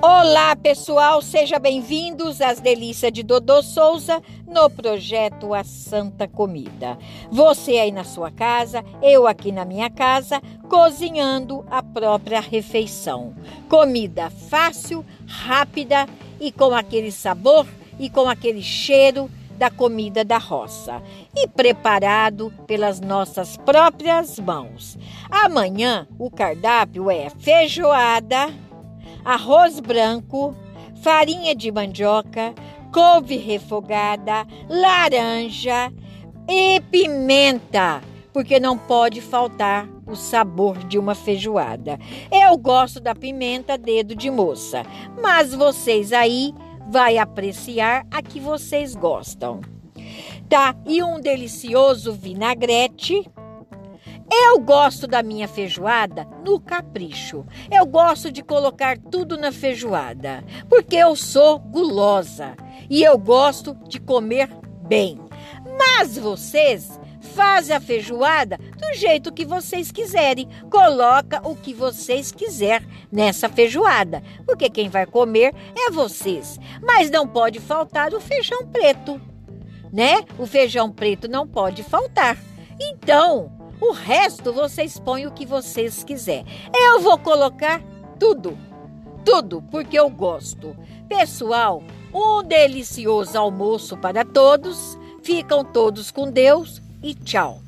Olá, pessoal, sejam bem-vindos às delícias de Dodô Souza no projeto A Santa Comida. Você aí na sua casa, eu aqui na minha casa, cozinhando a própria refeição. Comida fácil, rápida e com aquele sabor e com aquele cheiro da comida da roça e preparado pelas nossas próprias mãos. Amanhã o cardápio é feijoada arroz branco, farinha de mandioca, couve refogada, laranja e pimenta, porque não pode faltar o sabor de uma feijoada. Eu gosto da pimenta dedo de moça, mas vocês aí vai apreciar a que vocês gostam. Tá? E um delicioso vinagrete eu gosto da minha feijoada no capricho. Eu gosto de colocar tudo na feijoada, porque eu sou gulosa e eu gosto de comer bem. Mas vocês fazem a feijoada do jeito que vocês quiserem. Coloca o que vocês quiser nessa feijoada, porque quem vai comer é vocês. Mas não pode faltar o feijão preto, né? O feijão preto não pode faltar. Então, o resto vocês põem o que vocês quiser. Eu vou colocar tudo, tudo, porque eu gosto. Pessoal, um delicioso almoço para todos. Ficam todos com Deus e tchau.